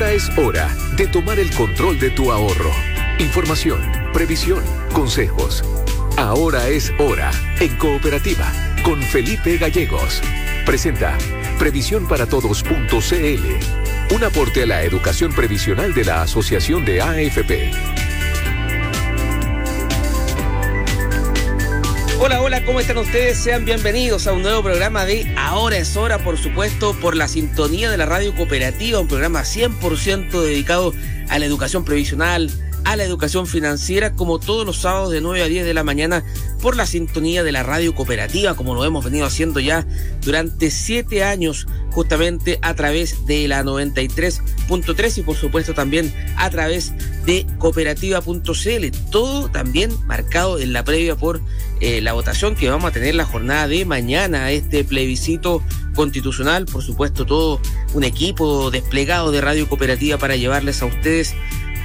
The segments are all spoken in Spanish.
Ahora es hora de tomar el control de tu ahorro. Información, previsión, consejos. Ahora es hora en Cooperativa con Felipe Gallegos. Presenta previsiónparatodos.cl. Un aporte a la educación previsional de la Asociación de AFP. Hola, hola, ¿cómo están ustedes? Sean bienvenidos a un nuevo programa de Ahora es hora, por supuesto, por la sintonía de la radio cooperativa, un programa 100% dedicado a la educación previsional, a la educación financiera, como todos los sábados de 9 a 10 de la mañana, por la sintonía de la radio cooperativa, como lo hemos venido haciendo ya durante siete años, justamente a través de la 93.3 y por supuesto también a través de cooperativa.cl. Todo también marcado en la previa por eh, la votación que vamos a tener la jornada de mañana, este plebiscito constitucional, por supuesto todo un equipo desplegado de radio cooperativa para llevarles a ustedes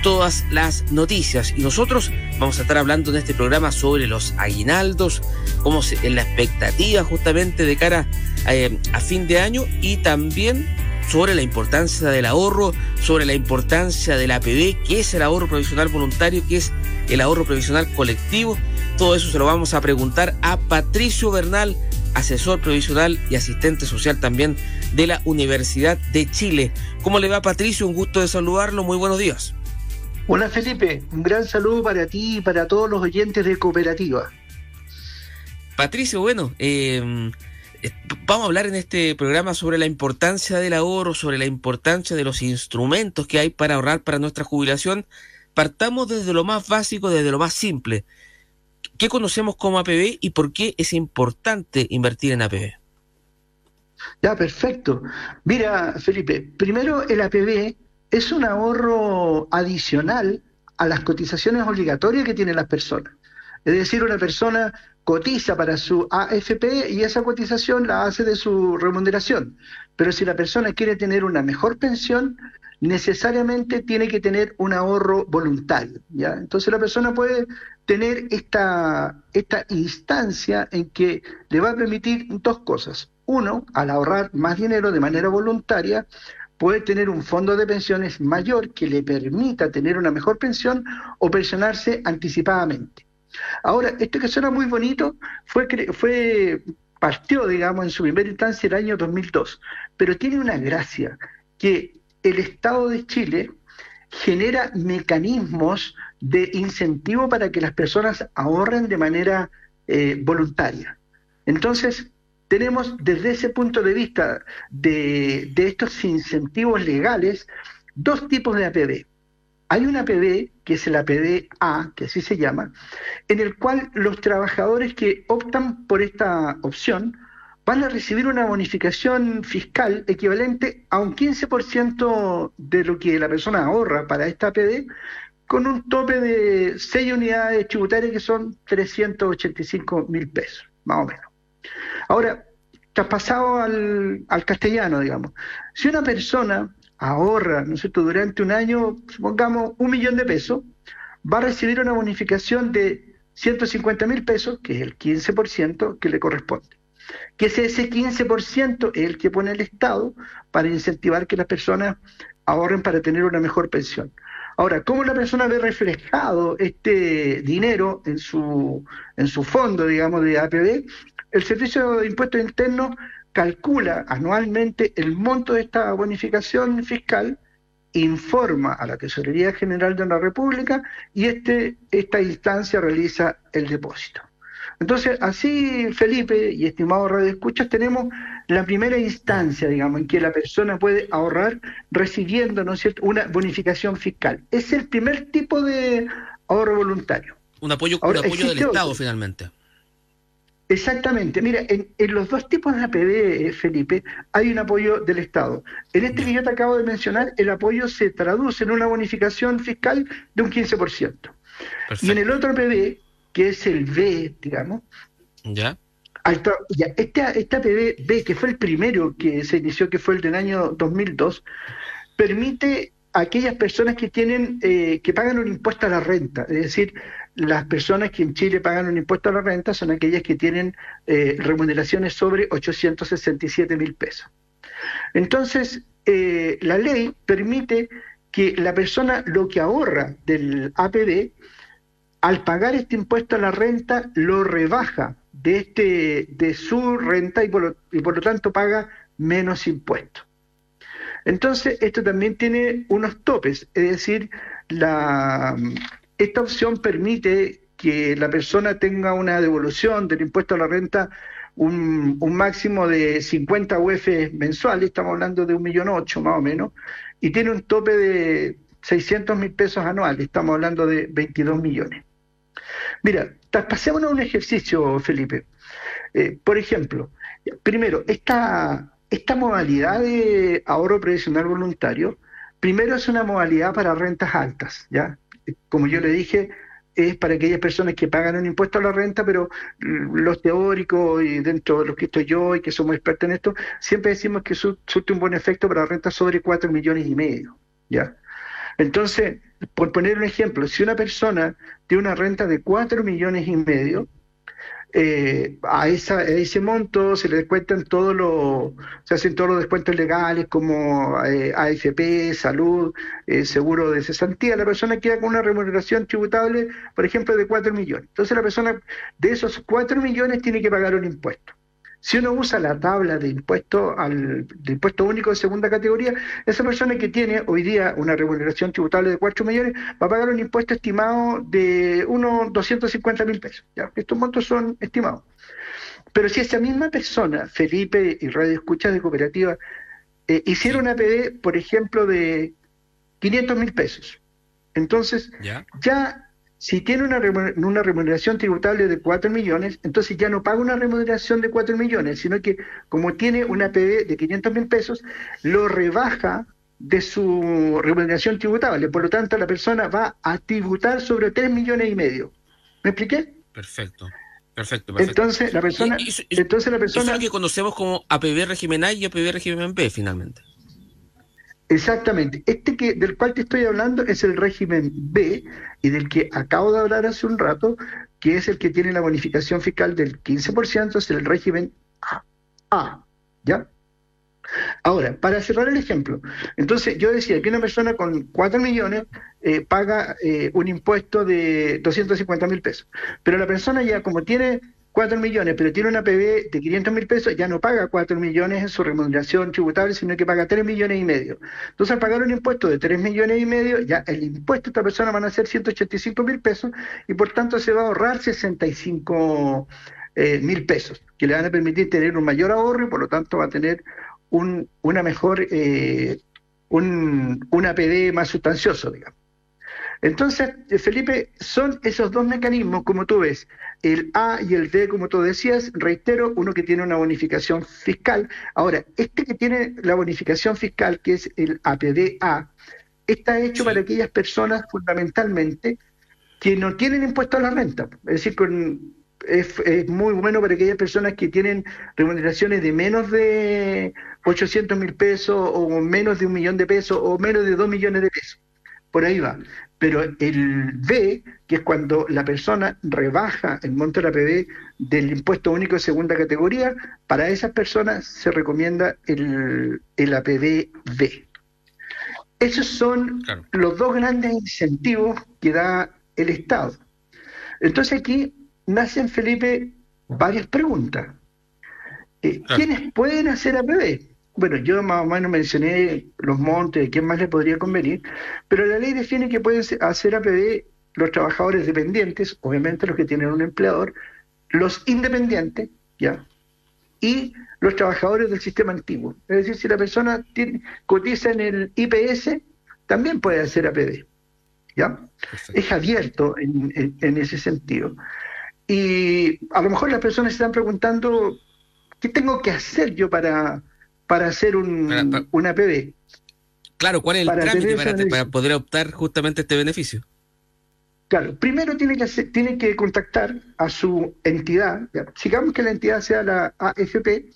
todas las noticias. Y nosotros vamos a estar hablando en este programa sobre los aguinaldos, cómo se, en la expectativa justamente de cara eh, a fin de año y también sobre la importancia del ahorro, sobre la importancia del APB, que es el ahorro provisional voluntario, que es el ahorro provisional colectivo todo eso se lo vamos a preguntar a Patricio Bernal, asesor provisional y asistente social también de la Universidad de Chile. ¿Cómo le va Patricio? Un gusto de saludarlo. Muy buenos días. Hola Felipe, un gran saludo para ti y para todos los oyentes de Cooperativa. Patricio, bueno, em, eh, vamos a hablar en este programa sobre la importancia del ahorro, sobre la importancia de los instrumentos que hay para ahorrar para nuestra jubilación. Partamos desde lo más básico, desde lo más simple. ¿Qué conocemos como APB y por qué es importante invertir en APB? Ya, perfecto. Mira, Felipe, primero el APB es un ahorro adicional a las cotizaciones obligatorias que tienen las personas. Es decir, una persona cotiza para su AFP y esa cotización la hace de su remuneración. Pero si la persona quiere tener una mejor pensión, necesariamente tiene que tener un ahorro voluntario. ¿ya? Entonces la persona puede tener esta, esta instancia en que le va a permitir dos cosas. Uno, al ahorrar más dinero de manera voluntaria, puede tener un fondo de pensiones mayor que le permita tener una mejor pensión o pensionarse anticipadamente. Ahora, esto que suena muy bonito fue, partió, digamos, en su primera instancia el año 2002, pero tiene una gracia que el Estado de Chile genera mecanismos de incentivo para que las personas ahorren de manera eh, voluntaria. Entonces, tenemos desde ese punto de vista de, estos incentivos legales dos tipos de APB. Hay un APB, que es el APB A, que así se llama, en el cual los trabajadores que optan por esta opción van a recibir una bonificación fiscal equivalente a un 15% de lo que la persona ahorra para esta APB, con un tope de 6 unidades tributarias que son 385 mil pesos, más o menos. Ahora, traspasado al, al castellano, digamos, si una persona ahorra, ¿no es cierto?, durante un año, supongamos, un millón de pesos, va a recibir una bonificación de 150 mil pesos, que es el 15% que le corresponde que ese 15% es el que pone el Estado para incentivar que las personas ahorren para tener una mejor pensión. Ahora, ¿cómo la persona ve reflejado este dinero en su, en su fondo, digamos, de APB? El Servicio de Impuestos Internos calcula anualmente el monto de esta bonificación fiscal, informa a la Tesorería General de la República y este, esta instancia realiza el depósito. Entonces, así, Felipe y estimado Radio Escuchas, tenemos la primera instancia, digamos, en que la persona puede ahorrar recibiendo, ¿no es cierto?, una bonificación fiscal. Es el primer tipo de ahorro voluntario. Un apoyo, un apoyo del Estado, finalmente. Exactamente. Mira, en, los dos tipos de APB, Felipe, hay un apoyo del Estado. En este que yo te acabo de mencionar, el apoyo se traduce en una bonificación fiscal de un 15%. Y en el otro APB, que es el B, digamos. Ya. ya este, este APB B, que fue el primero que se inició, que fue el del año 2002, permite a aquellas personas que tienen, eh, que pagan un impuesto a la renta, es decir, las personas que en Chile pagan un impuesto a la renta son aquellas que tienen eh, remuneraciones sobre 867 mil pesos. Entonces, eh, la ley permite que la persona lo que ahorra del APB, al pagar este impuesto a la renta, lo rebaja de, este, de su renta y por, lo, y por lo tanto paga menos impuestos. Entonces, esto también tiene unos topes, es decir, la, esta opción permite que la persona tenga una devolución del impuesto a la renta un, máximo de 50 UF mensuales, estamos hablando de un millón ocho más o menos, y tiene un tope de 600 mil pesos anuales, estamos hablando de 22 millones. Mira, traspasémonos un ejercicio, Felipe. Eh, por ejemplo, primero, esta, esta modalidad de ahorro previsional voluntario, primero es una modalidad para rentas altas, ¿ya? Como yo le dije, es para aquellas personas que pagan un impuesto a la renta, pero los teóricos y dentro de los que estoy yo y que somos expertos en esto, siempre decimos que surte un buen efecto para rentas sobre 4 millones y medio. ¿ya? Entonces, por poner un ejemplo, si una persona tiene una renta de 4 millones y medio, eh, a, esa, ese monto se le descuentan todos los, se hacen todos los descuentos legales como eh, AFP, salud, eh, seguro de cesantía. La persona queda con una remuneración tributable, por ejemplo, de 4 millones. Entonces la persona de esos 4 millones tiene que pagar un impuesto. Si uno usa la tabla de impuesto al de impuesto único de segunda categoría, esa persona que tiene hoy día una remuneración tributable de 4 millones va a pagar un impuesto estimado de unos 250 mil pesos. ¿ya? Estos montos son estimados. Pero si esa misma persona, Felipe y Radio Escucha de Cooperativa, eh, hiciera una PD, por ejemplo, de 500 mil pesos, entonces ya si tiene una, remuneración tributable de 4 millones, entonces ya no paga una remuneración de 4 millones, sino que como tiene una PB de 500 mil pesos, lo rebaja de su remuneración tributable. Por lo tanto, la persona va a tributar sobre 3 millones y medio. ¿Me expliqué? Perfecto. Perfecto, Entonces la persona, entonces la persona, eso es lo que conocemos como APB régimen A y APB régimen B, finalmente. Exactamente. Este que del cual te estoy hablando es el régimen B y del que acabo de hablar hace un rato, que es el que tiene la bonificación fiscal del 15%, es el régimen A. ¿Ya? Ahora, para cerrar el ejemplo, entonces yo decía que una persona con 4 millones eh, paga eh, un impuesto de 250 mil pesos, pero la persona ya como tiene 4 millones, pero tiene una PB de 500 mil pesos, ya no paga 4 millones en su remuneración tributable, sino que paga 3 millones y medio. Entonces, al pagar un impuesto de 3 millones y medio, ya el impuesto de esta persona van a ser 185 mil pesos y por tanto se va a ahorrar 65 eh, mil pesos, que le van a permitir tener un mayor ahorro y por lo tanto va a tener un, una mejor, eh, un, un APD más sustancioso, digamos. Entonces, Felipe, son esos dos mecanismos, como tú ves, el A y el D, como tú decías, reitero, uno que tiene una bonificación fiscal. Ahora, este que tiene la bonificación fiscal, que es el APDA, está hecho para aquellas personas fundamentalmente que no tienen impuesto a la renta. Es decir, es, es, muy bueno para aquellas personas que tienen remuneraciones de menos de 800 mil pesos o menos de un millón de pesos o menos de dos millones de pesos. Por ahí va. Pero el B, que es cuando la persona rebaja el monto de la PB del impuesto único de segunda categoría, para esas personas se recomienda el, el APB B. Esos son los dos grandes incentivos que da el Estado. Entonces aquí nacen, Felipe, varias preguntas. Eh, ¿Quiénes pueden hacer APB? Bueno, yo más o menos mencioné los montes, quién más le podría convenir, pero la ley define que pueden hacer APB los trabajadores dependientes, obviamente los que tienen un empleador, los independientes, ¿ya? Y los trabajadores del sistema antiguo. Es decir, si la persona tiene, cotiza en el IPS, también puede hacer APB, ¿ya? Es abierto en, en ese sentido. Y a lo mejor las personas se están preguntando, ¿qué tengo que hacer yo para para hacer un, una PB. Claro, ¿cuál es el trámite para, poder optar justamente este beneficio? Claro, primero tiene que tiene que contactar a su entidad, sigamos que la entidad sea la AFP,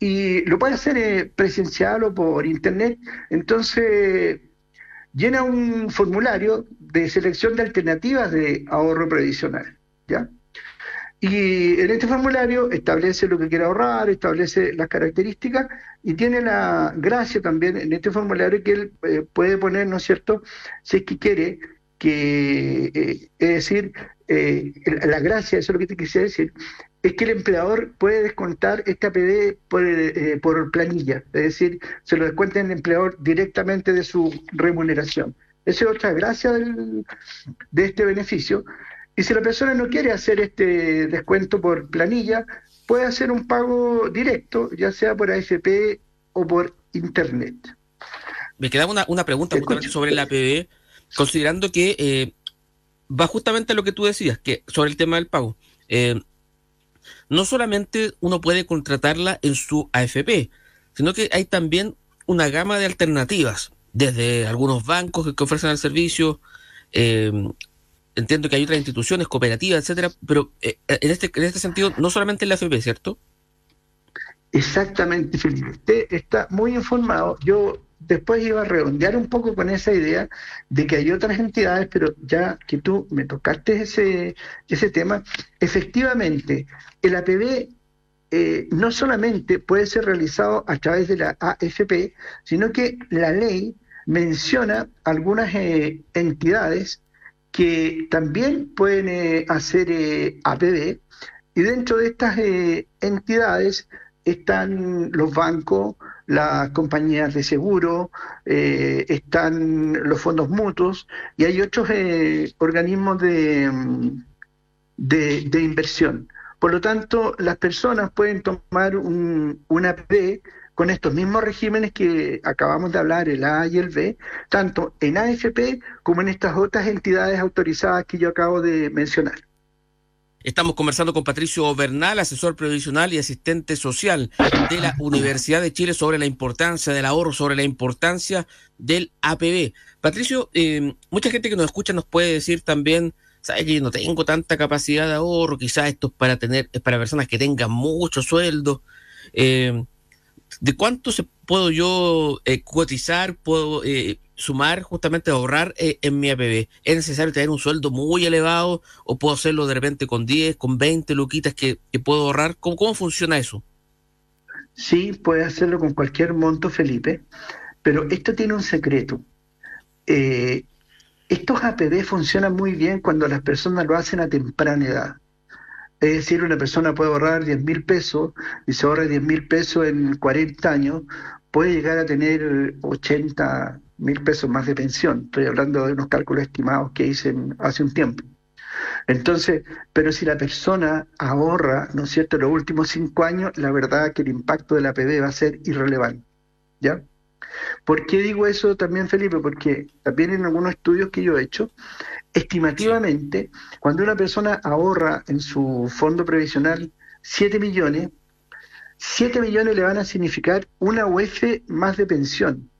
y lo puede hacer eh, presencial o por internet, entonces llena un formulario de selección de alternativas de ahorro previsional, ¿ya? Y en este formulario establece lo que quiere ahorrar, establece las características y tiene la gracia también en este formulario que él eh, puede poner, ¿no es cierto?, si es que quiere que, eh, es decir, eh, la gracia, eso es lo que te quisiera decir, es que el empleador puede descontar este APD por, por planilla, es decir, se lo descuenta el empleador directamente de su remuneración. Esa es otra gracia del, de este beneficio. Y si la persona no quiere hacer este descuento por planilla, puede hacer un pago directo, ya sea por AFP o por Internet. Me quedaba una, una pregunta justamente sobre la APB, considerando que eh, va justamente a lo que tú decías, que sobre el tema del pago. Eh, no solamente uno puede contratarla en su AFP, sino que hay también una gama de alternativas, desde algunos bancos que, ofrecen el servicio, eh, entiendo que hay otras instituciones, cooperativas, etcétera, pero eh, en, este, en este sentido, no solamente la AFP, ¿cierto? Exactamente, Felipe. Usted está muy informado. Yo después iba a redondear un poco con esa idea de que hay otras entidades, pero ya que tú me tocaste ese, ese tema, efectivamente, el APB eh, no solamente puede ser realizado a través de la AFP, sino que la ley menciona algunas eh, entidades que también pueden eh, hacer eh, APB y dentro de estas eh, entidades están los bancos, las compañías de seguro, están los fondos mutuos y hay otros organismos de, de, inversión. Por lo tanto, las personas pueden tomar un, un APB con estos mismos regímenes que acabamos de hablar, el A y el B, tanto en AFP como en estas otras entidades autorizadas que yo acabo de mencionar. Estamos conversando con Patricio Bernal, asesor previsional y asistente social de la Universidad de Chile sobre la importancia del ahorro, sobre la importancia del APB. Patricio, eh, mucha gente que nos escucha nos puede decir también, sabe que no tengo tanta capacidad de ahorro, quizás esto es para tener, es para personas que tengan mucho sueldo. Eh, ¿De cuánto se puedo yo eh, cotizar, puedo eh, sumar, justamente ahorrar eh, en mi APB? ¿Es necesario tener un sueldo muy elevado o puedo hacerlo de repente con 10, con 20 luquitas que, puedo ahorrar? ¿Cómo, ¿Cómo funciona eso? Sí, puede hacerlo con cualquier monto, Felipe, pero esto tiene un secreto. estos APB funcionan muy bien cuando las personas lo hacen a temprana edad. Es decir, una persona puede ahorrar 10 mil pesos y se ahorra 10 mil pesos en 40 años, puede llegar a tener 80 mil pesos más de pensión. Estoy hablando de unos cálculos estimados que hice hace un tiempo. Entonces, pero si la persona ahorra, ¿no es cierto?, los últimos cinco años, la verdad que el impacto de la PD va a ser irrelevante. ¿Ya? ¿Por qué digo eso también, Felipe? Porque también en algunos estudios que yo he hecho, estimativamente, cuando una persona ahorra en su fondo previsional 7 millones, 7 millones le van a significar una UF más de pensión.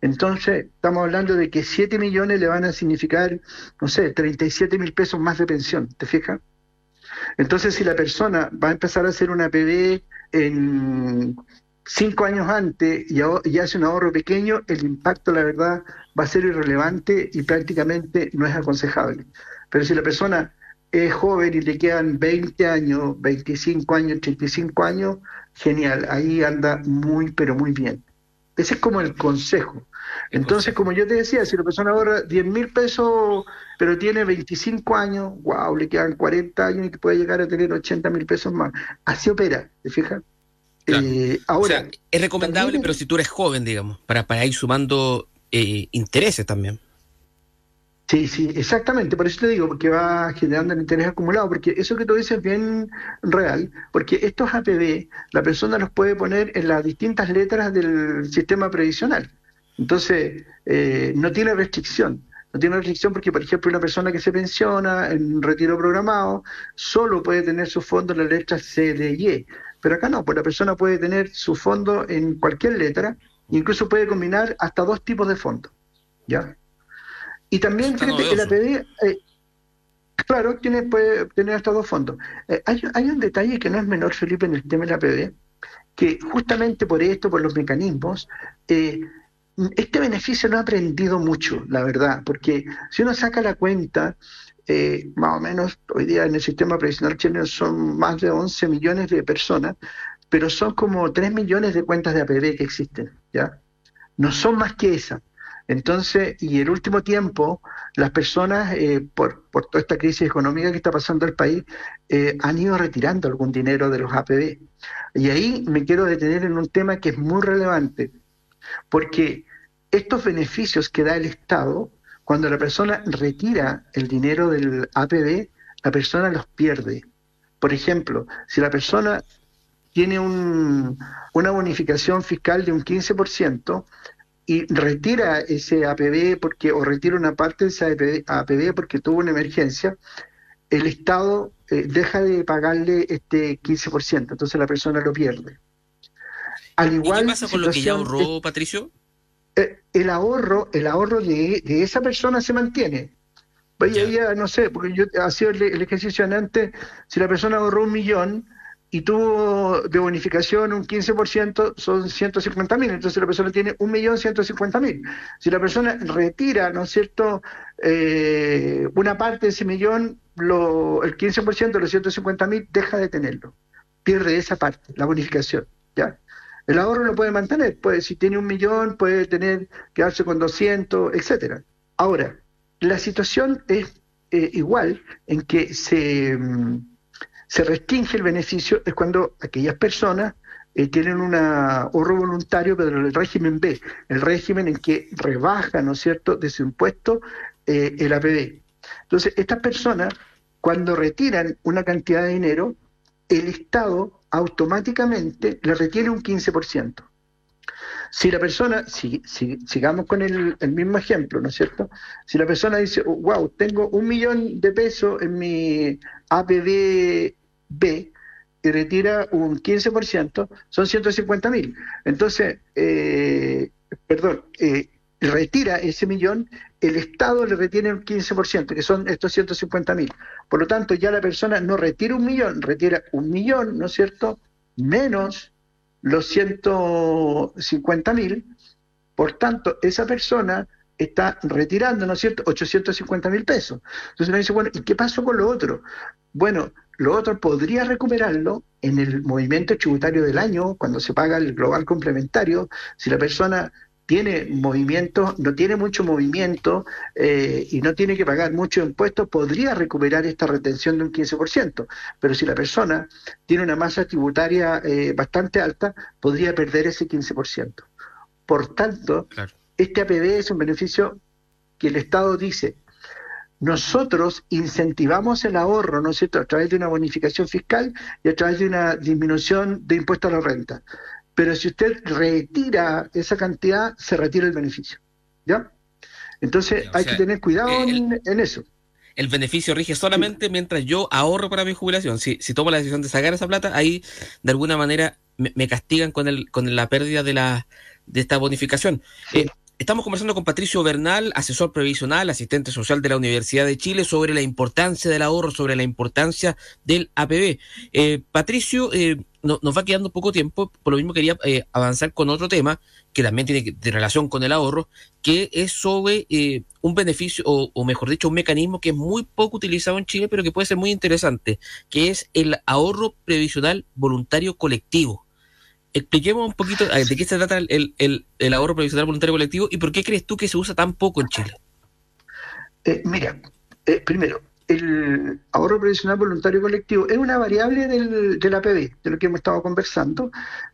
Entonces, estamos hablando de que 7 millones le van a significar, no sé, 37 mil pesos más de pensión, ¿te fijas? Entonces, si la persona va a empezar a hacer una PB en cinco años antes y, hace un ahorro pequeño, el impacto, la verdad, va a ser irrelevante y prácticamente no es aconsejable. Pero si la persona es joven y le quedan 20 años, 25 años, 35 años, genial, ahí anda muy, pero muy bien. Ese es como el consejo. Entonces, como yo te decía, si la persona ahorra 10 mil pesos, pero tiene 25 años, wow, le quedan 40 años y puede llegar a tener 80 mil pesos más. Así opera, ¿te fijas? Eh, ahora, es recomendable, pero si tú eres joven, digamos, para, para ir sumando eh, intereses también. Sí, sí, exactamente, por eso te digo, porque va generando el interés acumulado, porque eso que tú dices es bien real, porque estos APB, la persona los puede poner en las distintas letras del sistema previsional. Entonces, eh, no tiene restricción. No tiene restricción porque, por ejemplo, una persona que se pensiona en retiro programado solo puede tener su fondo en la letra C, D y E. Pero acá no, pues la persona puede tener su fondo en cualquier letra, incluso puede combinar hasta dos tipos de fondos. ¿Ya? Y también, fíjate que la PD, eh, claro, tiene, puede tener hasta dos fondos. Eh, hay, un detalle que no es menor, Felipe, en el tema de la PD, que justamente por esto, por los mecanismos, eh, este beneficio no ha aprendido mucho, la verdad, porque si uno saca la cuenta, eh, más o menos, hoy día en el sistema previsional chileno son más de 11 millones de personas, pero son como 3 millones de cuentas de APB que existen, ¿ya? No son más que esa. Entonces, y el último tiempo, las personas, eh, por, por, toda esta crisis económica que está pasando el país, eh, han ido retirando algún dinero de los APB. Y ahí me quiero detener en un tema que es muy relevante, porque estos beneficios que da el Estado, cuando la persona retira el dinero del APB, la persona los pierde. Por ejemplo, si la persona tiene un, una bonificación fiscal de un 15%, y retira ese APB porque o retira una parte de ese APB, porque tuvo una emergencia, el Estado eh, deja de pagarle este 15%, entonces la persona lo pierde. Al igual, ¿Y qué pasa con lo que ya ahorró, Patricio? Eh, el ahorro, el ahorro de, esa persona se mantiene. Vaya, ya. no sé, porque yo hacía el, el ejercicio antes, si la persona ahorró un millón, y tuvo de bonificación un 15%, son 150 mil. Entonces la persona tiene 1.150.000. Si la persona retira, ¿no es cierto?, eh, una parte de ese millón, lo, el 15% de los 150 mil deja de tenerlo. Pierde esa parte, la bonificación. ¿ya? El ahorro lo puede mantener. Puede, si tiene un millón, puede tener quedarse con 200, etcétera. Ahora, la situación es eh, igual en que se... Mm, restringe el beneficio es cuando aquellas personas eh, tienen un ahorro voluntario, pero el régimen B, el régimen en que rebaja, ¿no es cierto?, de su impuesto eh, el APB. Entonces, estas personas, cuando retiran una cantidad de dinero, el Estado automáticamente le retiene un 15%. Si la persona, si, sigamos con el, mismo ejemplo, ¿no es cierto? Si la persona dice, wow, tengo un millón de pesos en mi APB B y retira un 15%, son 150 mil. Entonces, eh, perdón, eh, retira ese millón, el Estado le retiene un 15%, que son estos 150 mil. Por lo tanto, ya la persona no retira un millón, retira un millón, ¿no es cierto?, menos los 150 mil. Por tanto, esa persona está retirando, ¿no es cierto?, 850 mil pesos. Entonces me dice, bueno, ¿y qué pasó con lo otro? Bueno, lo otro podría recuperarlo en el movimiento tributario del año, cuando se paga el global complementario, si la persona tiene movimiento, no tiene mucho movimiento eh, y no tiene que pagar muchos impuestos, podría recuperar esta retención de un 15%. Pero si la persona tiene una masa tributaria eh, bastante alta, podría perder ese 15%. Por tanto, este APB es un beneficio que el Estado dice, nosotros incentivamos el ahorro, ¿no es cierto?, a través de una bonificación fiscal y a través de una disminución de impuestos a la renta. Pero si usted retira esa cantidad, se retira el beneficio. ¿Ya? Entonces hay que tener cuidado en, eso. El beneficio rige solamente mientras yo ahorro para mi jubilación. Si, si tomo la decisión de sacar esa plata, ahí de alguna manera me, castigan con, el, con la pérdida de, la, de esta bonificación. Eh, Estamos conversando con Patricio Bernal, asesor previsional, asistente social de la Universidad de Chile, sobre la importancia del ahorro, sobre la importancia del APB. Eh, Patricio, eh, nos va quedando poco tiempo, por lo mismo quería eh, avanzar con otro tema que también tiene de relación con el ahorro, que es sobre un beneficio, o, o, mejor dicho, un mecanismo que es muy poco utilizado en Chile, pero que puede ser muy interesante, que es el ahorro previsional voluntario colectivo expliquemos un poquito eh, de qué se trata el, el, ahorro previsional voluntario colectivo y por qué crees tú que se usa tan poco en Chile. Eh, mira, eh, primero, el ahorro previsional voluntario colectivo es una variable del, del APB, de lo que hemos estado conversando,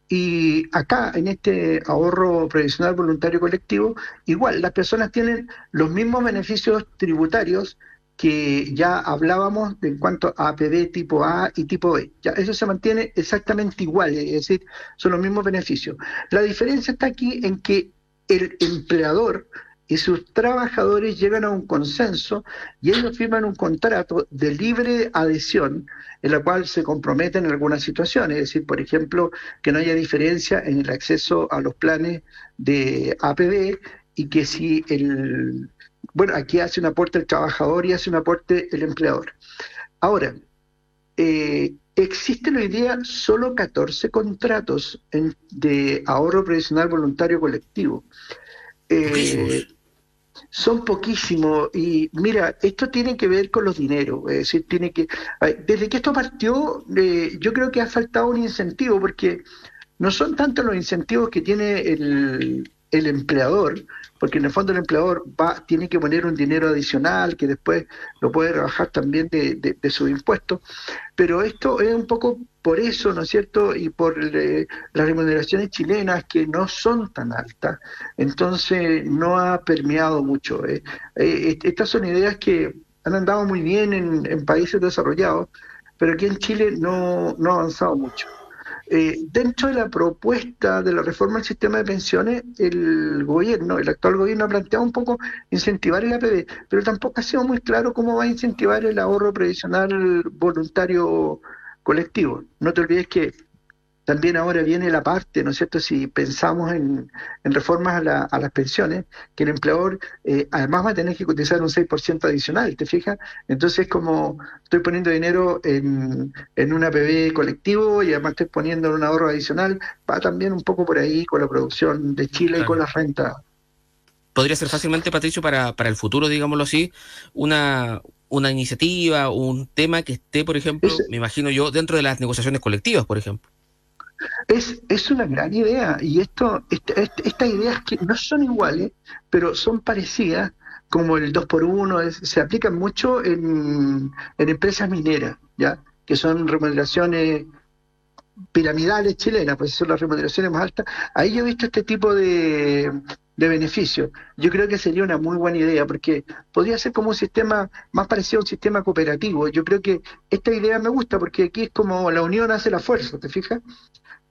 y acá en este ahorro previsional voluntario colectivo, igual las personas tienen los mismos beneficios tributarios que ya hablábamos en cuanto a APB tipo A y tipo B. Ya eso se mantiene exactamente igual, es decir, son los mismos beneficios. La diferencia está aquí en que el empleador y sus trabajadores llegan a un consenso y ellos firman un contrato de libre adhesión en la cual se comprometen en algunas situaciones, es decir, por ejemplo, que no haya diferencia en el acceso a los planes de APB y que si el bueno, aquí hace un aporte el trabajador y hace un aporte el empleador. Ahora, eh, existen hoy día solo 14 contratos de ahorro previsional voluntario colectivo. Eh, son poquísimos y mira, esto tiene que ver con los dineros, es decir, tiene que desde que esto partió, eh, yo creo que ha faltado un incentivo porque no son tanto los incentivos que tiene el, el empleador, porque en el fondo el empleador va, tiene que poner un dinero adicional que después lo puede rebajar también de, de, sus impuestos, pero esto es un poco por eso, ¿no es cierto? Y por eh, las remuneraciones chilenas que no son tan altas, entonces no ha permeado mucho. Eh. Eh, estas son ideas que han andado muy bien en, en países desarrollados, pero aquí en Chile no, no ha avanzado mucho. Eh, dentro de la propuesta de la reforma del sistema de pensiones, el gobierno, el actual gobierno ha planteado un poco incentivar el APB, pero tampoco ha sido muy claro cómo va a incentivar el ahorro previsional voluntario colectivo. No te olvides que también ahora viene la parte, ¿no es cierto? Si pensamos en, reformas a, las pensiones, que el empleador eh, además va a tener que cotizar un 6% adicional, ¿te fijas? Entonces, como estoy poniendo dinero en, en un APB colectivo y además estoy poniendo en un ahorro adicional, va también un poco por ahí con la producción de Chile y con la renta. Podría ser fácilmente, Patricio, para, para el futuro, digámoslo así, una, una iniciativa, un tema que esté, por ejemplo, me imagino yo, dentro de las negociaciones colectivas, por ejemplo. Es, es una gran idea y esto, estas ideas que no son iguales, pero son parecidas, como el 2 por 1 se aplican mucho en, en empresas mineras, ¿ya? que son remuneraciones piramidales chilenas, pues son las remuneraciones más altas. Ahí yo he visto este tipo de, de beneficios. Yo creo que sería una muy buena idea porque podría ser como un sistema más parecido a un sistema cooperativo. Yo creo que esta idea me gusta porque aquí es como la unión hace la fuerza, ¿te fijas?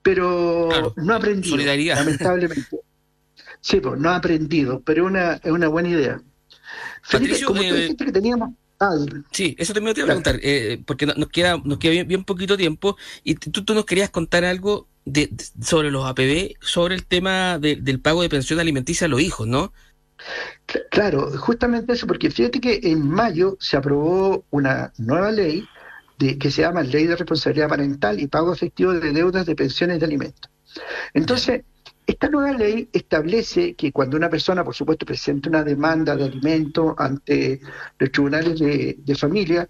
Pero no ha aprendido, lamentablemente. Sí, pues no ha aprendido, pero una, es una buena idea. Felipe, como tú eh, dijiste que teníamos... Ah, sí, eso también te iba a preguntar, eh, porque nos queda, nos queda bien, poquito tiempo y tú, tú nos querías contar algo de, sobre los APB, sobre el tema del pago de pensión alimenticia a los hijos, ¿no? Claro, justamente eso, porque fíjate que en mayo se aprobó una nueva ley que se llama Ley de Responsabilidad Parental y Pago Efectivo de Deudas de Pensiones de Alimentos. Entonces, esta nueva ley establece que cuando una persona, por supuesto, presenta una demanda de alimentos ante los tribunales de, familia,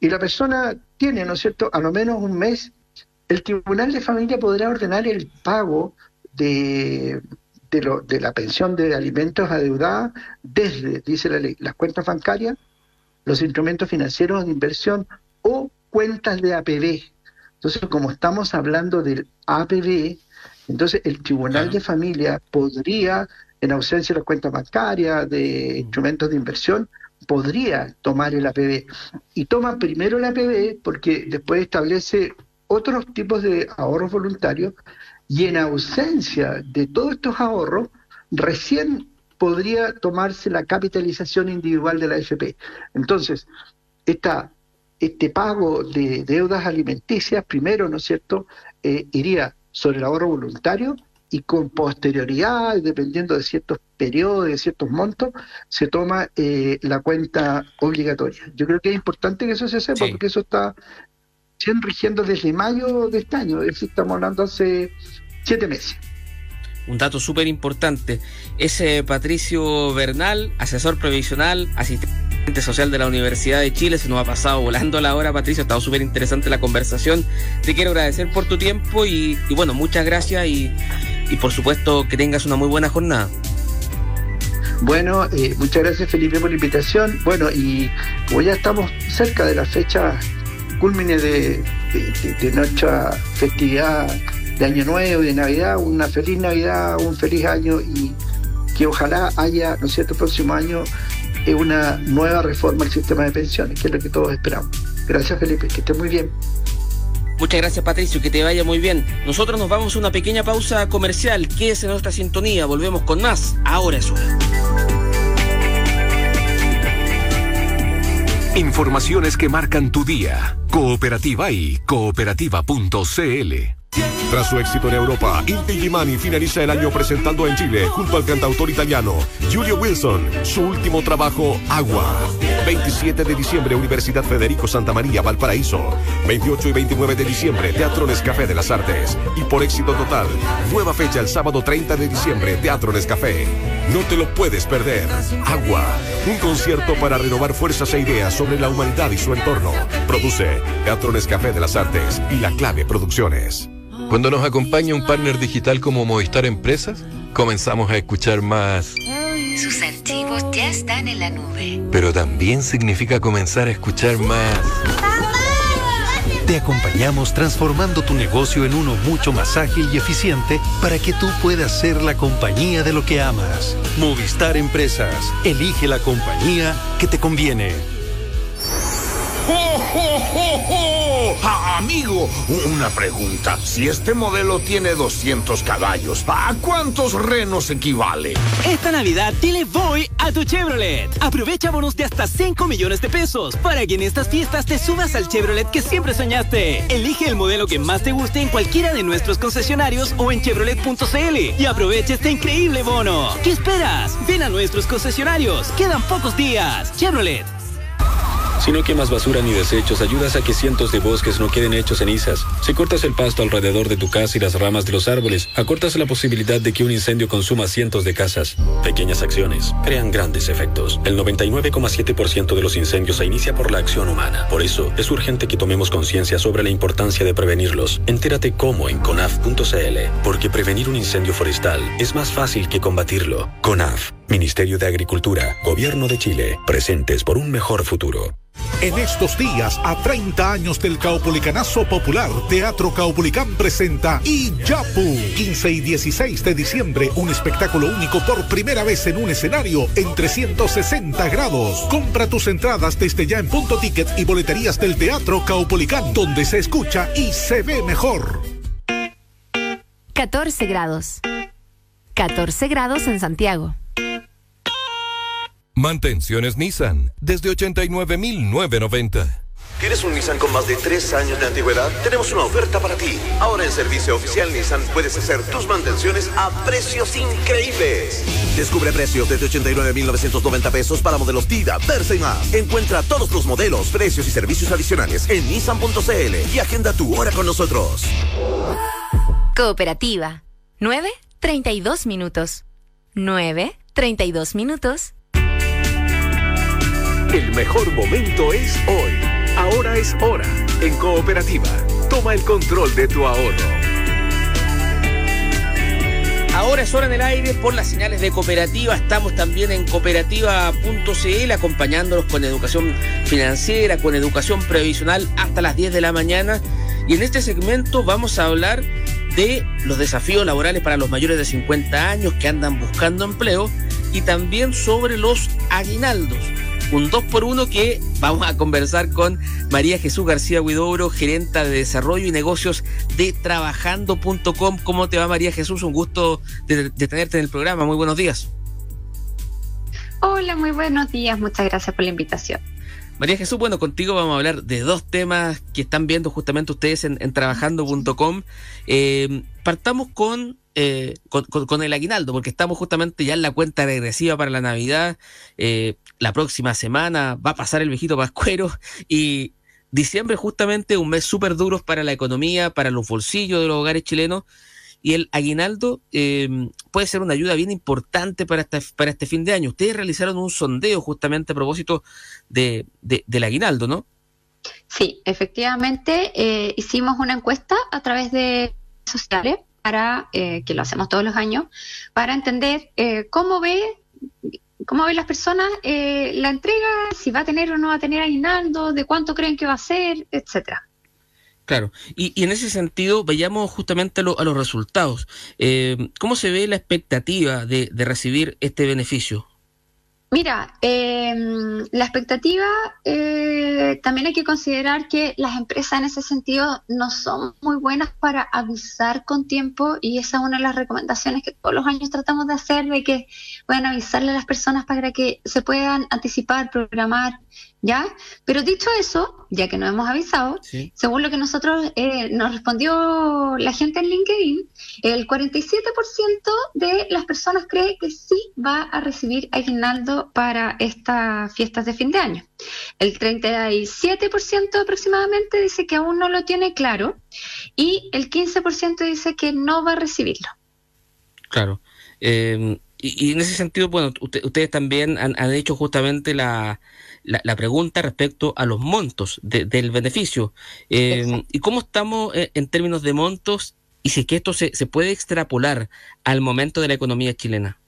y la persona tiene, ¿no es cierto?, a lo menos un mes, el tribunal de familia podrá ordenar el pago de, de, de la pensión de alimentos adeudada desde, dice la ley, las cuentas bancarias, los instrumentos financieros de inversión o cuentas de APB. Entonces, como estamos hablando del APB, entonces el Tribunal de Familia podría, en ausencia de las cuentas bancarias, de mm. instrumentos de inversión, podría tomar el APB. Y toma primero el APB porque después establece otros tipos de ahorros voluntarios y en ausencia de todos estos ahorros, recién podría tomarse la capitalización individual de la AFP. Entonces, esta este pago de deudas alimenticias, primero, ¿no es cierto?, eh, iría sobre el ahorro voluntario y con posterioridad, dependiendo de ciertos periodos, de ciertos montos, se toma eh, la cuenta obligatoria. Yo creo que es importante que eso se sepa, porque eso está siendo rigiendo desde mayo de este año, es decir, estamos hablando hace siete meses. Un dato súper importante. Ese Patricio Bernal, asesor previsional, asistente social de la Universidad de Chile. Se nos ha pasado volando la hora, Patricio. Ha estado súper interesante la conversación. Te quiero agradecer por tu tiempo y, bueno, muchas gracias y, por supuesto que tengas una muy buena jornada. Bueno, eh, muchas gracias Felipe por la invitación. Bueno, y como ya estamos cerca de la fecha culmine de, de, nuestra festividad de Año Nuevo de Navidad, una feliz Navidad, un feliz año y que ojalá haya, ¿no es cierto?, el próximo año una nueva reforma al sistema de pensiones, que es lo que todos esperamos. Gracias Felipe, que esté muy bien. Muchas gracias Patricio, que te vaya muy bien. Nosotros nos vamos a una pequeña pausa comercial. Quédese en nuestra sintonía, volvemos con más. Ahora es hora. Informaciones que marcan tu día. Cooperativa y cooperativa.cl Tras su éxito en Europa, Inti Gimani finaliza el año presentando en Chile, junto al cantautor italiano Julio Wilson, su último trabajo, Agua. 27 de diciembre, Universidad Federico Santa María, Valparaíso. 28 y 29 de diciembre, Teatro Nescafé de las Artes. Y por éxito total, nueva fecha el sábado 30 de diciembre, Teatro Nescafé. No te lo puedes perder. Agua, un concierto para renovar fuerzas e ideas sobre la humanidad y su entorno. Produce Teatro Nescafé de las Artes y La Clave Producciones. Cuando nos acompaña un partner digital como Movistar Empresas, comenzamos a escuchar más. Sus archivos ya están en la nube. Pero también significa comenzar a escuchar más. Te acompañamos transformando tu negocio en uno mucho más ágil y eficiente para que tú puedas ser la compañía de lo que amas. Movistar Empresas. Elige la compañía que te conviene. Amigo, una pregunta. Si este modelo tiene 200 caballos, ¿a cuántos renos equivale? Esta Navidad dile voy a tu Chevrolet. Aprovecha bonos de hasta 5 millones de pesos para que en estas fiestas te subas al Chevrolet que siempre soñaste. Elige el modelo que más te guste en cualquiera de nuestros concesionarios o en chevrolet.cl y aprovecha este increíble bono. ¿Qué esperas? Ven a nuestros concesionarios. Quedan pocos días. Chevrolet si no quemas basura ni desechos, ayudas a que cientos de bosques no queden hechos cenizas. Si cortas el pasto alrededor de tu casa y las ramas de los árboles, acortas la posibilidad de que un incendio consuma cientos de casas. Pequeñas acciones crean grandes efectos. El 99,7% de los incendios se inicia por la acción humana. Por eso, es urgente que tomemos conciencia sobre la importancia de prevenirlos. Entérate cómo en conaf.cl, porque prevenir un incendio forestal es más fácil que combatirlo. CONAF, Ministerio de Agricultura, Gobierno de Chile, presentes por un mejor futuro. En estos días, a 30 años del Caupolicanazo Popular, Teatro Caupolicán presenta Iyapu. 15 y 16 de diciembre, un espectáculo único por primera vez en un escenario en 360 grados. Compra tus entradas desde ya en punto ticket y boleterías del Teatro Caupolicán, donde se escucha y se ve mejor. 14 grados. 14 grados en Santiago. Mantenciones Nissan, desde 89.990. ¿Tienes un Nissan con más de 3 años de antigüedad? Tenemos una oferta para ti. Ahora en Servicio Oficial Nissan puedes hacer tus mantenciones a precios increíbles. Descubre precios desde 89.990 pesos para modelos Tida, Versa y más. Encuentra todos los modelos, precios y servicios adicionales en nissan.cl y agenda tu hora con nosotros. Cooperativa. 9, 32 minutos. 9, 32 minutos. El mejor momento es hoy. Ahora es hora. En Cooperativa, toma el control de tu ahorro. Ahora es hora en el aire por las señales de cooperativa. Estamos también en cooperativa.cl acompañándolos con educación financiera, con educación previsional hasta las 10 de la mañana. Y en este segmento vamos a hablar de los desafíos laborales para los mayores de 50 años que andan buscando empleo y también sobre los aguinaldos un 2 por 1 que vamos a conversar con María Jesús García Huidobro, gerenta de desarrollo y negocios de trabajando.com. ¿Cómo te va María Jesús? Un gusto de, tenerte en el programa. Muy buenos días. Hola, muy buenos días. Muchas gracias por la invitación. María Jesús, bueno, contigo vamos a hablar de dos temas que están viendo justamente ustedes en, trabajando.com. Eh, partamos con eh, con, el aguinaldo, porque estamos justamente ya en la cuenta regresiva para la Navidad. Eh, la próxima semana va a pasar el viejito Pascuero y diciembre justamente un mes súper duro para la economía, para los bolsillos de los hogares chilenos. Y el aguinaldo em, puede ser una ayuda bien importante para este, para este fin de año. Ustedes realizaron un sondeo justamente a propósito de, del aguinaldo, ¿no? Sí, efectivamente eh, hicimos una encuesta a través de sociales para, eh, que lo hacemos todos los años, para entender eh, cómo ve cómo ven las personas eh, la entrega, si va a tener o no va a tener aguinaldo, de cuánto creen que va a ser, etcétera. Claro, y, en ese sentido, vayamos justamente a, los resultados. ¿Cómo se ve la expectativa de, recibir este beneficio? Mira, eh, la expectativa eh, también hay que considerar que las empresas en ese sentido no son muy buenas para avisar con tiempo y esa es una de las recomendaciones que todos los años tratamos de hacer, de que puedan avisarle a las personas para que se puedan anticipar, programar ¿ya? Pero dicho eso, ya que nos hemos avisado, según lo que nosotros eh, nos respondió la gente en LinkedIn, el 47% de las personas cree que sí va a recibir aguinaldo para estas fiestas de fin de año. El 37% aproximadamente dice que aún no lo tiene claro y el 15% dice que no va a recibirlo. Claro. Eh, y, en ese sentido, bueno, ustedes también han, hecho justamente la, la, pregunta respecto a los montos del beneficio. Eh, ¿Y cómo estamos eh, en términos de montos y si es que esto se, se puede extrapolar al momento de la economía chilena?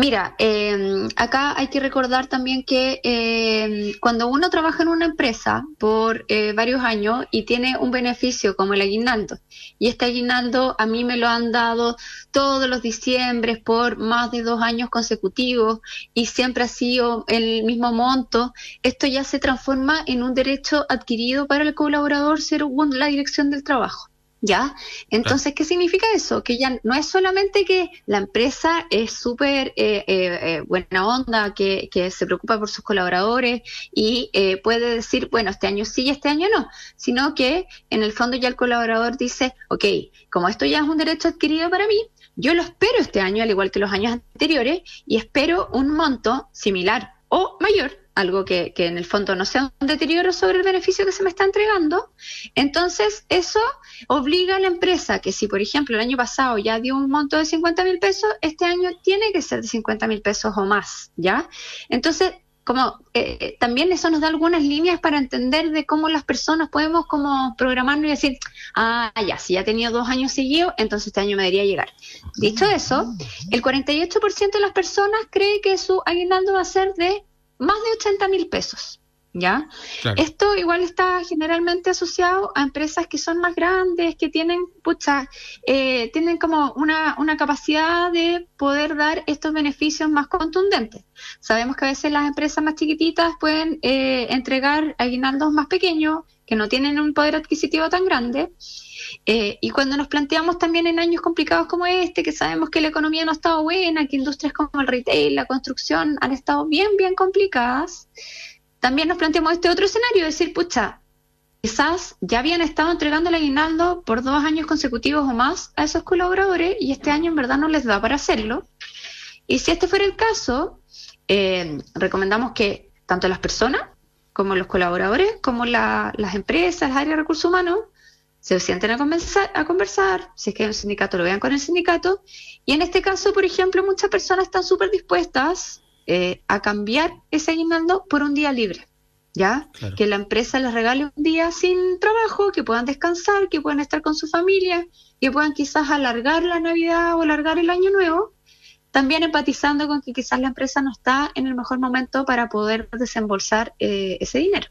Mira, eh, acá hay que recordar también que eh, cuando uno trabaja en una empresa por eh, varios años y tiene un beneficio como el aguinaldo, y este aguinaldo a mí me lo han dado todos los diciembres por más de dos años consecutivos y siempre ha sido el mismo monto, esto ya se transforma en un derecho adquirido para el colaborador según la dirección del trabajo. ¿Ya? Entonces, ¿qué significa eso? Que ya no es solamente que la empresa es súper eh, eh, eh, buena onda, que, que, se preocupa por sus colaboradores y puede decir, bueno, este año sí y este año no, sino que en el fondo ya el colaborador dice, ok, como esto ya es un derecho adquirido para mí, yo lo espero este año, al igual que los años anteriores, y espero un monto similar o mayor algo que, en el fondo no sea un deterioro sobre el beneficio que se me está entregando, entonces eso obliga a la empresa que si, por ejemplo, el año pasado ya dio un monto de 50 mil pesos, este año tiene que ser de 50 mil pesos o más, ¿ya? Entonces, como eh, eh, también eso nos da algunas líneas para entender de cómo las personas podemos como programarnos y decir, ah, ya, si ya he tenido dos años seguidos, entonces este año me debería llegar. Dicho eso, el 48% de las personas cree que su aguinaldo va a ser de más de 80 mil pesos. ¿Ya? Esto igual está generalmente asociado a empresas que son más grandes, que tienen, pucha, eh, tienen como una, una capacidad de poder dar estos beneficios más contundentes. Sabemos que a veces las empresas más chiquititas pueden eh, entregar aguinaldos más pequeños, que no tienen un poder adquisitivo tan grande, eh, y cuando nos planteamos también en años complicados como este, que sabemos que la economía no ha estado buena, que industrias como el retail, la construcción han estado bien, bien complicadas, también nos planteamos este otro escenario, decir, pucha, quizás ya habían estado entregando el aguinaldo por dos años consecutivos o más a esos colaboradores y este año en verdad no les da para hacerlo. Y si este fuera el caso, eh, recomendamos que tanto las personas como los colaboradores, como las empresas, las áreas de recursos humanos, se sienten a conversar, a conversar, si es que hay un sindicato, lo vean con el sindicato. Y en este caso, por ejemplo, muchas personas están súper dispuestas eh, a cambiar ese aguinaldo por un día libre. ¿Ya? Que la empresa les regale un día sin trabajo, que puedan descansar, que puedan estar con su familia, que puedan quizás alargar la Navidad o alargar el Año Nuevo, también empatizando con que quizás la empresa no está en el mejor momento para poder desembolsar eh, ese dinero.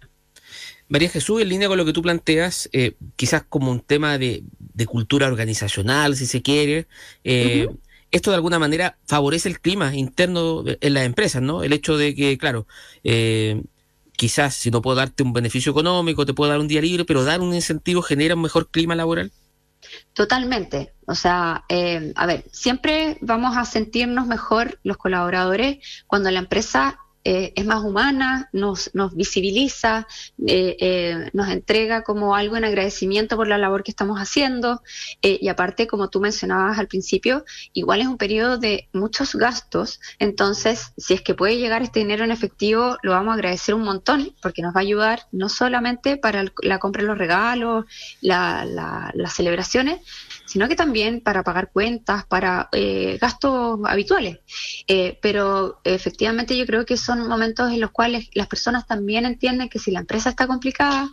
María Jesús, en línea con lo que tú planteas, eh, quizás como un tema de, cultura organizacional, si se quiere, eh, esto de alguna manera favorece el clima interno en las empresas, ¿no? El hecho de que, claro, eh, quizás si no puedo darte un beneficio económico, te puedo dar un día libre, pero dar un incentivo genera un mejor clima laboral. Totalmente. O sea, a ver, siempre vamos a sentirnos mejor los colaboradores cuando la empresa eh, es más humana, nos, nos visibiliza, eh, eh, nos entrega como algo en agradecimiento por la labor que estamos haciendo. y aparte, como tú mencionabas al principio, igual es un periodo de muchos gastos. Entonces, si es que puede llegar este dinero en efectivo, lo vamos a agradecer un montón porque nos va a ayudar no solamente para la compra de los regalos, las celebraciones, sino que también para pagar cuentas, para eh, gastos habituales. Eh, pero efectivamente yo creo que son momentos en los cuales las personas también entienden que si la empresa está complicada,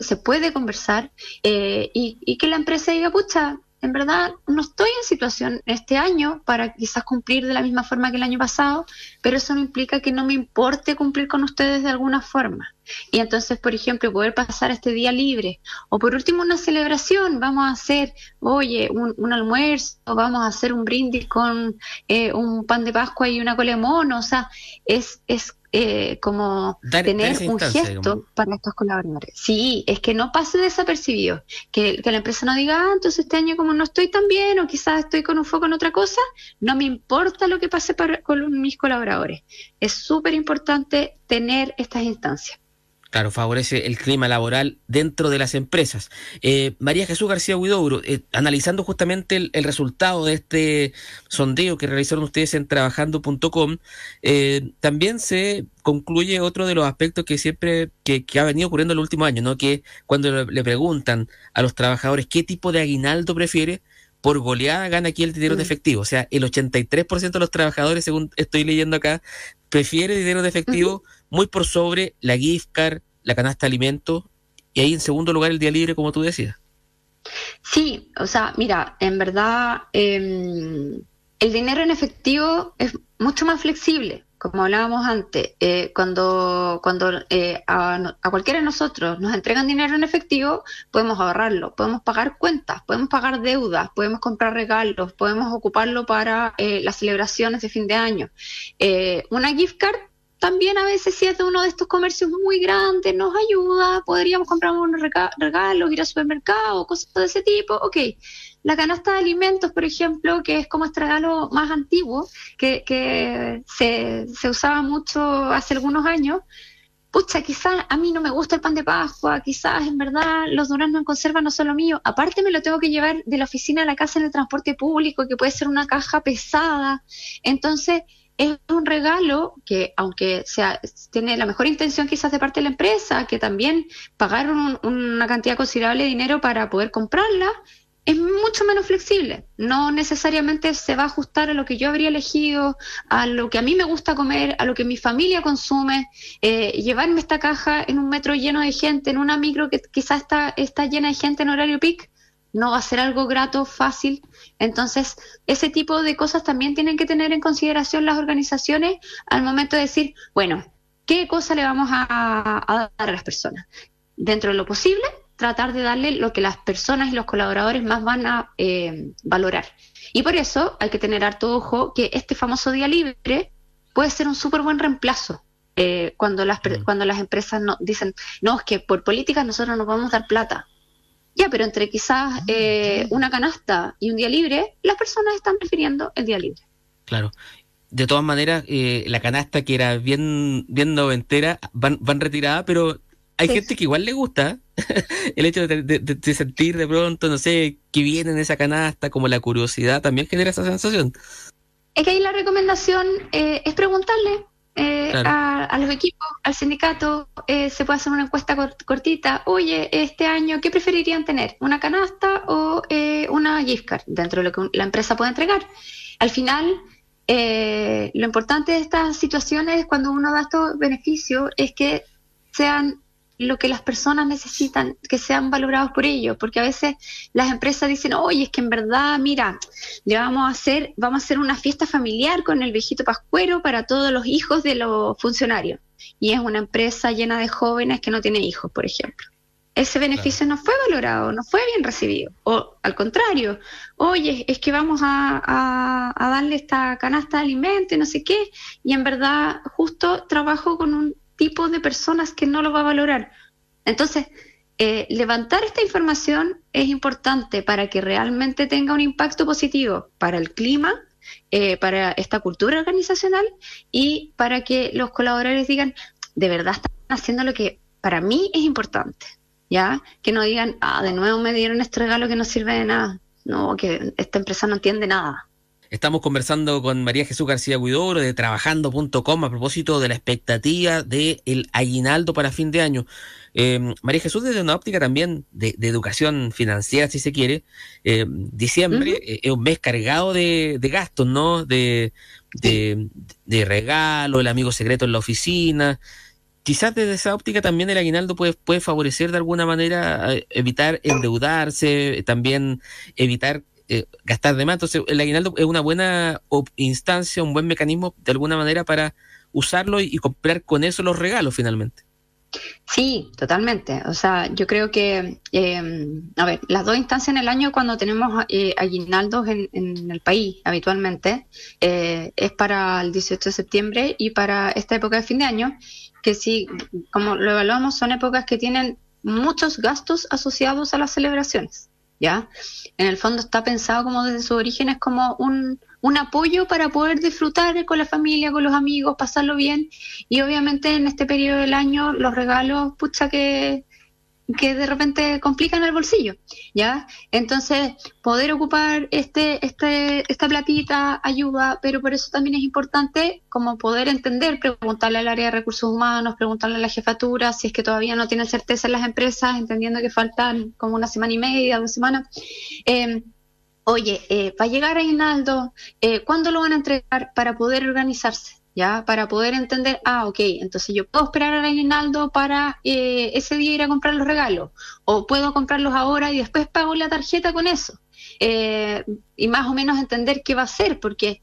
se puede conversar eh, y, que la empresa diga, pucha, en verdad no estoy en situación este año para quizás cumplir de la misma forma que el año pasado, pero eso no implica que no me importe cumplir con ustedes de alguna forma. Y entonces, por ejemplo, poder pasar este día libre, o por último una celebración, vamos a hacer, oye, un, almuerzo, vamos a hacer un brindis con eh, un pan de Pascua y una cola de mono, o sea, es, es eh, como tener un gesto para estos colaboradores. Sí, es que no pase desapercibido, que, que la empresa no diga, ah, entonces este año como no estoy tan bien o quizás estoy con un foco en otra cosa, no me importa lo que pase con mis colaboradores. Es súper importante tener estas instancias. Claro, favorece el clima laboral dentro de las empresas. Eh, María Jesús García Huidobro, eh, analizando justamente el, resultado de este sondeo que realizaron ustedes en trabajando.com, eh, también se concluye otro de los aspectos que siempre que, ha venido ocurriendo en el último año, ¿no? Que cuando le, preguntan a los trabajadores qué tipo de aguinaldo prefiere, por goleada gana aquí el dinero de mm. efectivo. O sea, el 83% de los trabajadores, según estoy leyendo acá, prefiere dinero de efectivo muy por sobre la gift card, la canasta de alimentos y ahí en segundo lugar el día libre, como tú decías. Sí, o sea, mira, en verdad em, el dinero en efectivo es mucho más flexible, como hablábamos antes. Eh, cuando cuando eh, a, a, cualquiera de nosotros nos entregan dinero en efectivo, podemos ahorrarlo, podemos pagar cuentas, podemos pagar deudas, podemos comprar regalos, podemos ocuparlo para eh, las celebraciones de fin de año. una gift card también a veces si es de uno de estos comercios muy grandes, nos ayuda, podríamos comprar unos regalos, ir al supermercado, cosas de ese tipo, ok. La canasta de alimentos, por ejemplo, que es como este regalo más antiguo, que, que se, se usaba mucho hace algunos años, pucha, quizás a mí no me gusta el pan de Pascua, quizás en verdad los duraznos en conserva no son lo mío, aparte me lo tengo que llevar de la oficina a la casa en el transporte público, que puede ser una caja pesada, entonces es un regalo que, aunque sea, tiene la mejor intención quizás de parte de la empresa, que también pagaron una cantidad considerable de dinero para poder comprarla, es mucho menos flexible. No necesariamente se va a ajustar a lo que yo habría elegido, a lo que a mí me gusta comer, a lo que mi familia consume. Eh, llevarme esta caja en un metro lleno de gente, en una micro que quizás está, está llena de gente en horario peak, no va a ser algo grato, fácil. Entonces, ese tipo de cosas también tienen que tener en consideración las organizaciones al momento de decir, bueno, ¿qué cosa le vamos a, dar a las personas? Dentro de lo posible, tratar de darle lo que las personas y los colaboradores más van a eh, valorar. Y por eso hay que tener harto ojo que este famoso día libre puede ser un súper buen reemplazo. Eh, cuando, las, mm. cuando las empresas no, dicen, no, es que por política nosotros no podemos dar plata. Ya, pero entre quizás ah, eh, una canasta y un día libre, las personas están prefiriendo el día libre. Claro. De todas maneras, eh, la canasta que era bien, bien noventera, van, van retirada, pero hay gente que igual le gusta el hecho de, sentir de pronto, no sé, que viene en esa canasta, como la curiosidad, también genera esa sensación. Es que ahí la recomendación eh, es preguntarle eh, a, los equipos, al sindicato, eh, se puede hacer una encuesta cortita. Oye, este año, ¿qué preferirían tener? ¿Una canasta o eh, una gift card dentro de lo que la empresa puede entregar? Al final, lo importante de estas situaciones, cuando uno da estos beneficios, es que sean lo que las personas necesitan, que sean valorados por ellos, porque a veces las empresas dicen, oye, es que en verdad, mira, le vamos a hacer, vamos a hacer una fiesta familiar con el viejito pascuero para todos los hijos de los funcionarios. Y es una empresa llena de jóvenes que no tiene hijos, por ejemplo. Ese beneficio no fue valorado, no fue bien recibido. O al contrario, oye, es que vamos a, a darle esta canasta de alimentos y no sé qué, y en verdad justo trabajo con un tipo de personas que no lo va a valorar. Entonces, eh, levantar esta información es importante para que realmente tenga un impacto positivo para el clima, eh, para esta cultura organizacional y para que los colaboradores digan, de verdad están haciendo lo que para mí es importante, ¿ya? Que no digan, ah, de nuevo me dieron este regalo que no sirve de nada, no, que esta empresa no entiende nada. Estamos conversando con María Jesús García Guidoro de trabajando.com a propósito de la expectativa del el aguinaldo para fin de año. Eh, María Jesús, desde una óptica también de, educación financiera, si se quiere, eh, diciembre eh, es un mes cargado de, gastos, ¿no? De, de, de regalo, el amigo secreto en la oficina, quizás desde esa óptica también el aguinaldo puede, puede favorecer de alguna manera evitar endeudarse, también evitar eh, gastar de más. Entonces, el aguinaldo es una buena instancia, un buen mecanismo de alguna manera para usarlo y, comprar con eso los regalos finalmente. Sí, totalmente. O sea, yo creo que, eh, a ver, las dos instancias en el año cuando tenemos eh, aguinaldos en, en, el país habitualmente eh, es para el 18 de septiembre y para esta época de fin de año, que sí, como lo evaluamos, son épocas que tienen muchos gastos asociados a las celebraciones. ¿Ya? En el fondo está pensado como desde su origen, es como un, un apoyo para poder disfrutar con la familia, con los amigos, pasarlo bien. Y obviamente en este periodo del año los regalos, pucha que que de repente complican el bolsillo, ¿ya? Entonces, poder ocupar este, este, esta platita ayuda, pero por eso también es importante como poder entender, preguntarle al área de recursos humanos, preguntarle a la jefatura, si es que todavía no tienen certeza en las empresas, entendiendo que faltan como una semana y media, dos semanas. Eh, oye, eh, va a llegar Reinaldo, eh, ¿cuándo lo van a entregar para poder organizarse? ¿Ya? Para poder entender, ah, ok, entonces yo puedo esperar al aguinaldo para eh, ese día ir a comprar los regalos, o puedo comprarlos ahora y después pago la tarjeta con eso. Eh, y más o menos entender qué va a hacer, porque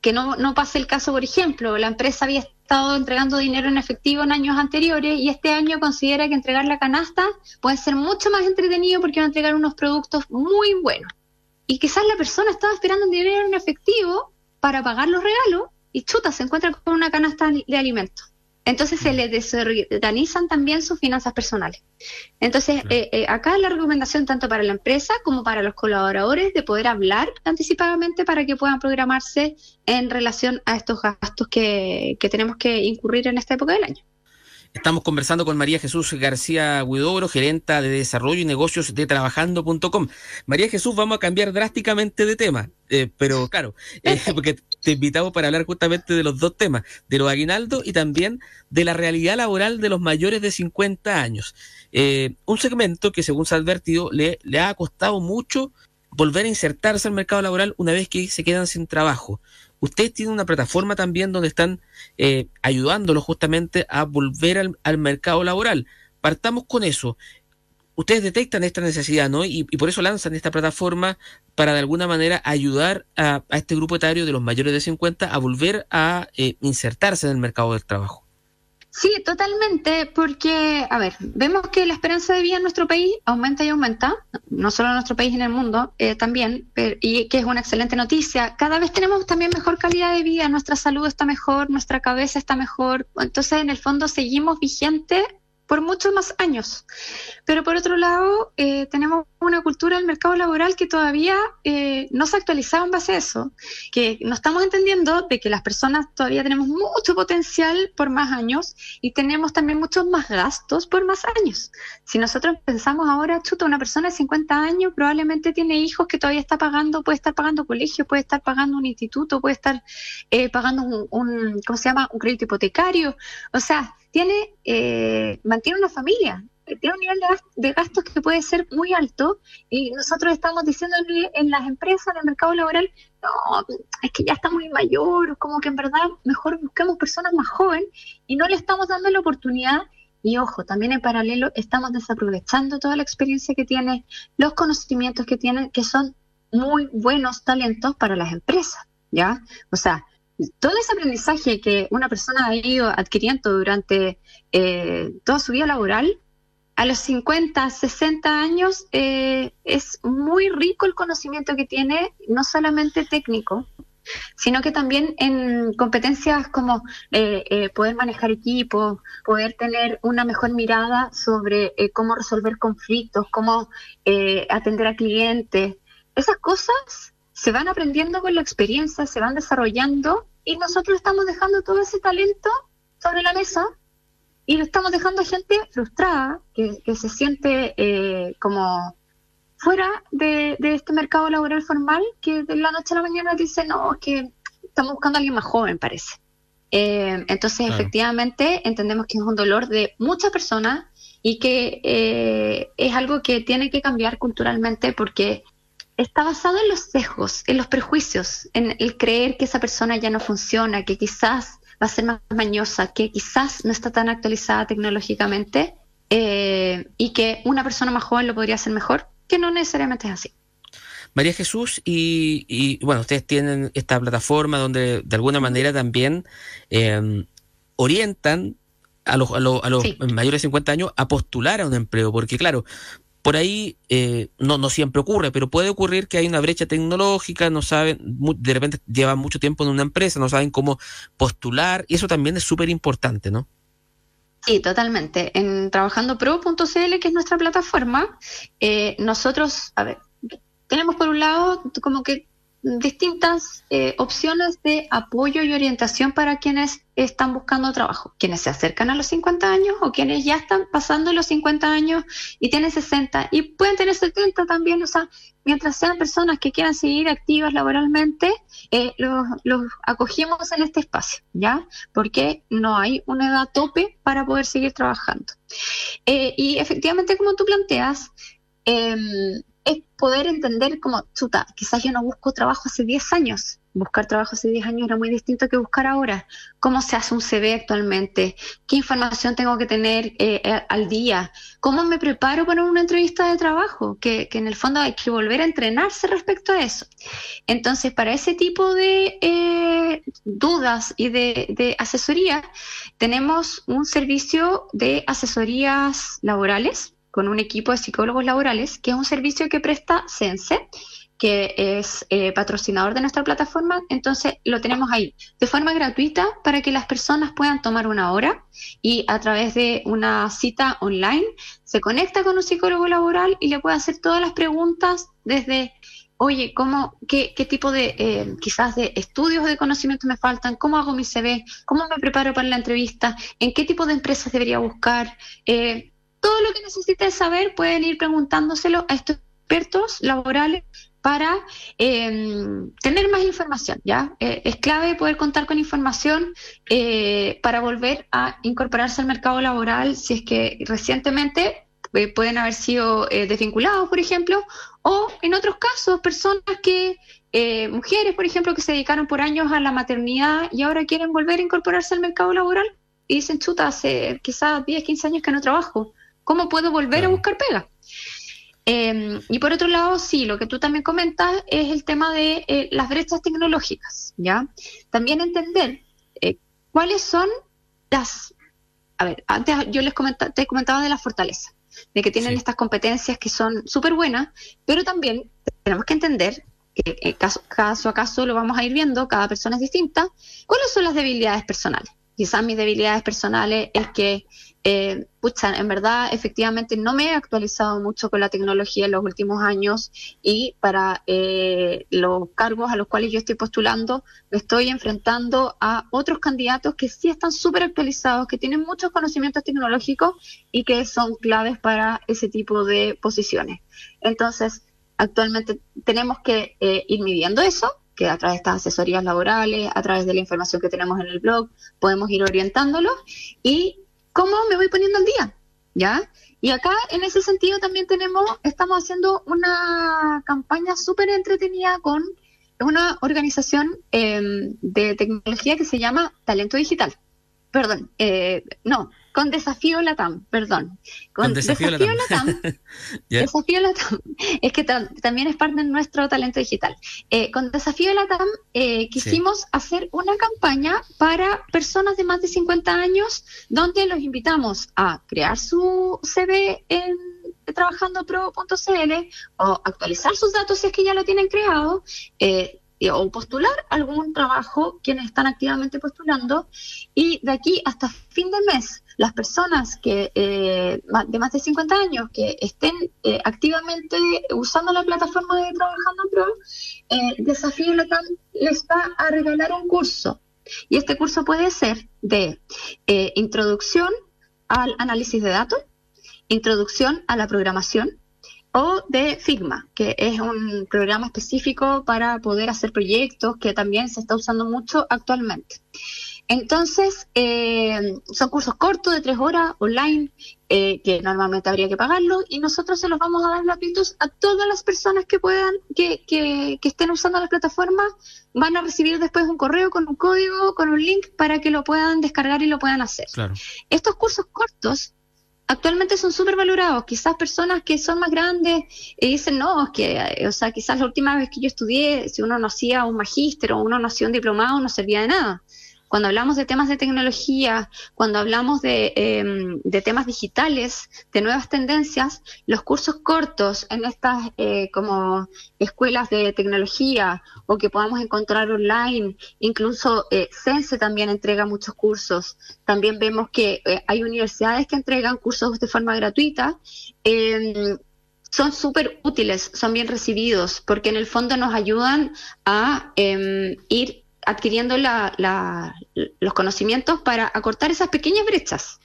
que no, no pase el caso, por ejemplo, la empresa había estado entregando dinero en efectivo en años anteriores y este año considera que entregar la canasta puede ser mucho más entretenido porque va a entregar unos productos muy buenos. Y quizás la persona estaba esperando dinero en efectivo para pagar los regalos y chuta, se encuentra con una canasta de alimentos. Entonces se le desorganizan también sus finanzas personales. Entonces, eh, eh, acá la recomendación tanto para la empresa como para los colaboradores de poder hablar anticipadamente para que puedan programarse en relación a estos gastos que tenemos que incurrir en esta época del año. Estamos conversando con María Jesús García Huidobro, gerenta de desarrollo y negocios de trabajando.com. María Jesús, vamos a cambiar drásticamente de tema, eh, pero claro, eh, porque te invitamos para hablar justamente de los dos temas, de los aguinaldos y también de la realidad laboral de los mayores de 50 años. Eh, un segmento que, según se ha advertido, le, le ha costado mucho volver a insertarse al mercado laboral una vez que se quedan sin trabajo. Ustedes tienen una plataforma también donde están eh, ayudándolos justamente a volver al, mercado laboral. Partamos con eso. Ustedes detectan esta necesidad, ¿no? Y, por eso lanzan esta plataforma para de alguna manera ayudar a, este grupo etario de los mayores de 50 a volver a eh, insertarse en el mercado del trabajo. Sí, totalmente, porque, a ver, vemos que la esperanza de vida en nuestro país aumenta y aumenta, no solo en nuestro país, en el mundo eh, también, y que es una excelente noticia. Cada vez tenemos también mejor calidad de vida, nuestra salud está mejor, nuestra cabeza está mejor, entonces en el fondo seguimos vigentes por muchos más años. Pero por otro lado, eh, tenemos una cultura del mercado laboral que todavía eh, no se ha actualizado en base a eso, que no estamos entendiendo de que las personas todavía tenemos mucho potencial por más años y tenemos también muchos más gastos por más años. Si nosotros pensamos ahora, chuta, una persona de 50 años probablemente tiene hijos que todavía está pagando, puede estar pagando colegio, puede estar pagando un instituto, puede estar eh, pagando un, un, ¿cómo se llama?, un crédito hipotecario. O sea, tiene, eh, mantiene una familia, tiene un nivel de, gastos que puede ser muy alto y nosotros estamos diciendo en las empresas, en el mercado laboral, no, es que ya está muy mayor, como que en verdad mejor buscamos personas más jóvenes y no le estamos dando la oportunidad. Y ojo, también en paralelo estamos desaprovechando toda la experiencia que tiene, los conocimientos que tienen, que son muy buenos talentos para las empresas, ¿ya? O sea, todo ese aprendizaje que una persona ha ido adquiriendo durante eh, toda su vida laboral, a los 50, 60 años eh, es muy rico el conocimiento que tiene, no solamente técnico, sino que también en competencias como eh, poder manejar equipos, poder tener una mejor mirada sobre cómo resolver conflictos, cómo atender a clientes. Esas cosas se van aprendiendo con la experiencia, se van desarrollando y nosotros estamos dejando todo ese talento sobre la mesa y lo estamos dejando a gente frustrada, que, se siente eh, como fuera de, este mercado laboral formal, que de la noche a la mañana dice, no, es que estamos buscando a alguien más joven, parece. Eh, entonces, efectivamente, entendemos que es un dolor de muchas personas y que eh, es algo que tiene que cambiar culturalmente porque está basado en los sesgos, en los prejuicios, en el creer que esa persona ya no funciona, que quizás va a ser más mañosa, que quizás no está tan actualizada tecnológicamente eh, y que una persona más joven lo podría hacer mejor, que no necesariamente es así. María Jesús, y, bueno, ustedes tienen esta plataforma donde de alguna manera también em, orientan a los, a los, a los mayores de 50 años a postular a un empleo, porque claro, por ahí eh, no, siempre ocurre, pero puede ocurrir que hay una brecha tecnológica, no saben, de repente llevan mucho tiempo en una empresa, no saben cómo postular, y eso también es súper importante, ¿no? Sí, totalmente. En trabajandopro.cl, que es nuestra plataforma, eh, nosotros, a ver, tenemos por un lado como que distintas eh, opciones de apoyo y orientación para quienes están buscando trabajo, quienes se acercan a los 50 años o quienes ya están pasando los 50 años y tienen 60 y pueden tener 70 también, o sea, mientras sean personas que quieran seguir activas laboralmente, eh, los, los, acogimos en este espacio, ¿ya? Porque no hay una edad tope para poder seguir trabajando. Eh, y efectivamente, como tú planteas, eh, es poder entender como, chuta, quizás yo no busco trabajo hace 10 años. Buscar trabajo hace 10 años era muy distinto que buscar ahora. ¿Cómo se hace un CV actualmente? ¿Qué información tengo que tener eh, eh, al día? ¿Cómo me preparo para una entrevista de trabajo? Que, en el fondo hay que volver a entrenarse respecto a eso. Entonces, para ese tipo de eh, dudas y de, de asesoría, tenemos un servicio de asesorías laborales con un equipo de psicólogos laborales, que es un servicio que presta Sense, que es eh, patrocinador de nuestra plataforma. Entonces lo tenemos ahí de forma gratuita para que las personas puedan tomar una hora y a través de una cita online se conecta con un psicólogo laboral y le puede hacer todas las preguntas desde oye, ¿cómo, qué, qué tipo de, eh, quizás de estudios de conocimiento me faltan? ¿Cómo hago mi CV? ¿Cómo me preparo para la entrevista? ¿En qué tipo de empresas debería buscar? Eh, todo lo que necesiten saber pueden ir preguntándoselo a estos expertos laborales para em, tener más información, ¿ya? Eh, es clave poder contar con información eh, para volver a incorporarse al mercado laboral si es que recientemente eh, pueden haber sido desvinculados, por ejemplo, o en otros casos, personas que, mujeres, por ejemplo, que se dedicaron por años a la maternidad y ahora quieren volver a incorporarse al mercado laboral y dicen, chuta, hace quizás 10, 15 años que no trabajo ¿Cómo puedo volver a buscar pega? Em, y por otro lado, sí, lo que tú también comentas es el tema de eh, las brechas tecnológicas, ¿ya? También entender eh, cuáles son las... A ver, antes yo les comentaba, te comentaba de las fortalezas, de que tienen estas competencias que son súper buenas, pero también tenemos que entender que eh, caso, caso a caso lo vamos a ir viendo, cada persona es distinta, cuáles son las debilidades personales. Quizás mis debilidades personales es que eh, pucha, en verdad, efectivamente no me he actualizado mucho con la tecnología en los últimos años y para eh, los cargos a los cuales yo estoy postulando, me estoy enfrentando a otros candidatos que sí están súper actualizados, que tienen muchos conocimientos tecnológicos y que son claves para ese tipo de posiciones. Entonces, actualmente tenemos que eh, ir midiendo eso a través de estas asesorías laborales, a través de la información que tenemos en el blog, podemos ir orientándolo y cómo me voy poniendo al día, ¿ya? Y acá, en ese sentido, también tenemos, estamos haciendo una campaña súper entretenida con una organización em, de tecnología que se llama Talento Digital. Perdón, eh, no, con Desafío Latam, perdón. Con, Desafío, Latam. Desafío Latam. Es que también es parte de nuestro talento digital. Eh, con Desafío Latam eh, quisimos hacer una campaña para personas de más de 50 años donde los invitamos a crear su CV en trabajandopro.cl o actualizar sus datos si es que ya lo tienen creado, eh, o postular algún trabajo quienes están activamente postulando y de aquí hasta fin de mes las personas que eh, de más de 50 años que estén eh, activamente usando la plataforma de Trabajando Pro, eh, Desafío Latam les va a regalar un curso. Y este curso puede ser de eh, introducción al análisis de datos, introducción a la programación, o de Figma, que es un programa específico para poder hacer proyectos que también se está usando mucho actualmente. Entonces, eh, son cursos cortos de tres horas online, eh, que normalmente habría que pagarlo, y nosotros se los vamos a dar gratuitos a todas las personas que puedan, que, que, que estén usando la plataforma, van a recibir después un correo con un código, con un link para que lo puedan descargar y lo puedan hacer. Estos cursos cortos actualmente son súper valorados. Quizás personas que son más grandes y dicen, no, que, eh, o sea, quizás la última vez que yo estudié, si uno no hacía un magíster o uno no hacía un diplomado, no servía de nada. Cuando hablamos de temas de tecnología, cuando hablamos de, em, de temas digitales, de nuevas tendencias, los cursos cortos en estas eh, como escuelas de tecnología o que podamos encontrar online, incluso eh, Sense también entrega muchos cursos. También vemos que eh, hay universidades que entregan cursos de forma gratuita em, son súper útiles, son bien recibidos, porque en el fondo nos ayudan a em, ir adquiriendo los conocimientos para acortar esas pequeñas brechas.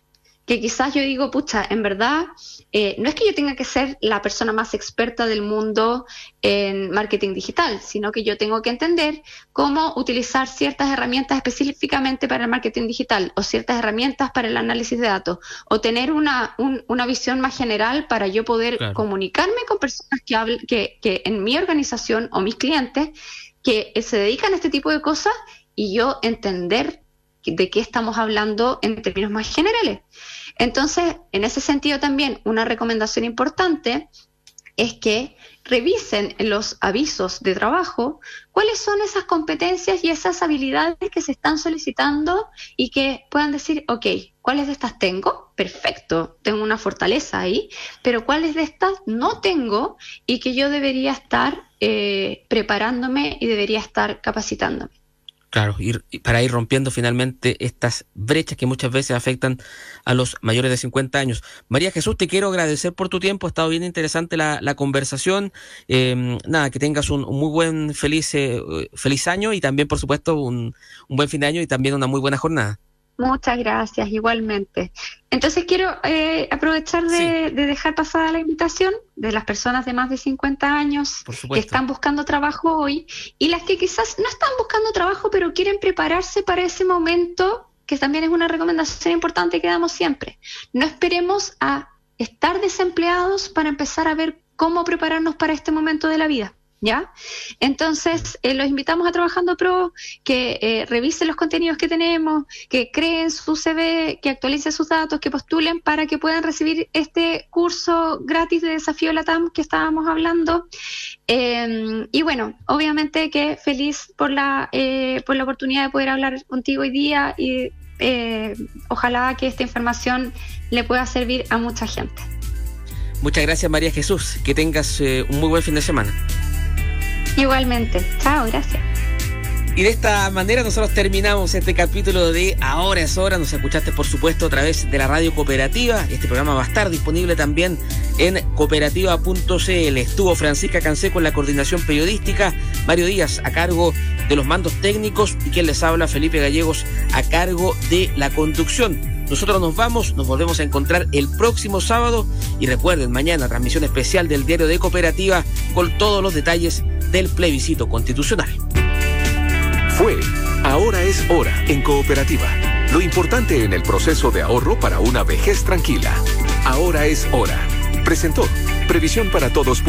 Que quizás yo digo, pucha, en verdad, eh, no es que yo tenga que ser la persona más experta del mundo en marketing digital, sino que yo tengo que entender cómo utilizar ciertas herramientas específicamente para el marketing digital o ciertas herramientas para el análisis de datos o tener una, una visión más general para yo poder comunicarme con personas que, que, que en mi organización o mis clientes que se dedican a este tipo de cosas y yo entender de qué estamos hablando en términos más generales. Entonces, en ese sentido también, una recomendación importante es que revisen en los avisos de trabajo cuáles son esas competencias y esas habilidades que se están solicitando y que puedan decir, ok, ¿cuáles de estas tengo? Perfecto, tengo una fortaleza ahí, pero ¿cuáles de estas no tengo y que yo debería estar eh, preparándome y debería estar capacitándome? Claro, ir, para ir rompiendo finalmente estas brechas que muchas veces afectan a los mayores de 50 años. María Jesús, te quiero agradecer por tu tiempo, ha estado bien interesante la, conversación. Em, nada, que tengas un, muy buen, feliz, eh, feliz año y también, por supuesto, un, un buen fin de año y también una muy buena jornada. Muchas gracias, igualmente. Entonces quiero eh, aprovechar de, dejar pasada la invitación de las personas de más de 50 años que están buscando trabajo hoy y las que quizás no están buscando trabajo pero quieren prepararse para ese momento, que también es una recomendación importante que damos siempre. No esperemos a estar desempleados para empezar a ver cómo prepararnos para este momento de la vida. ¿Ya? Entonces, eh, los invitamos a Trabajando Pro, que eh, revisen los contenidos que tenemos, que creen su CV, que actualicen sus datos, que postulen para que puedan recibir este curso gratis de Desafío Latam que estábamos hablando. Em, y bueno, obviamente que feliz por la, eh, por la oportunidad de poder hablar contigo hoy día y ojalá que esta información le pueda servir a mucha gente. Muchas gracias María Jesús, que tengas un muy buen fin de semana. Igualmente. Chao, gracias. Y de esta manera nosotros terminamos este capítulo de Ahora es hora. Nos escuchaste, por supuesto, a través de la radio cooperativa. Este programa va a estar disponible también en cooperativa.cl. Estuvo Francisca Canseco en la coordinación periodística, Mario Díaz a cargo de los mandos técnicos y quien les habla, Felipe Gallegos, a cargo de la conducción. Nosotros nos vamos, nos volvemos a encontrar el próximo sábado y recuerden, mañana transmisión especial del diario de cooperativa con todos los detalles del plebiscito constitucional. Fue, ahora es hora en cooperativa. Lo importante en el proceso de ahorro para una vejez tranquila. Ahora es hora. Presentó Previsión para Todos.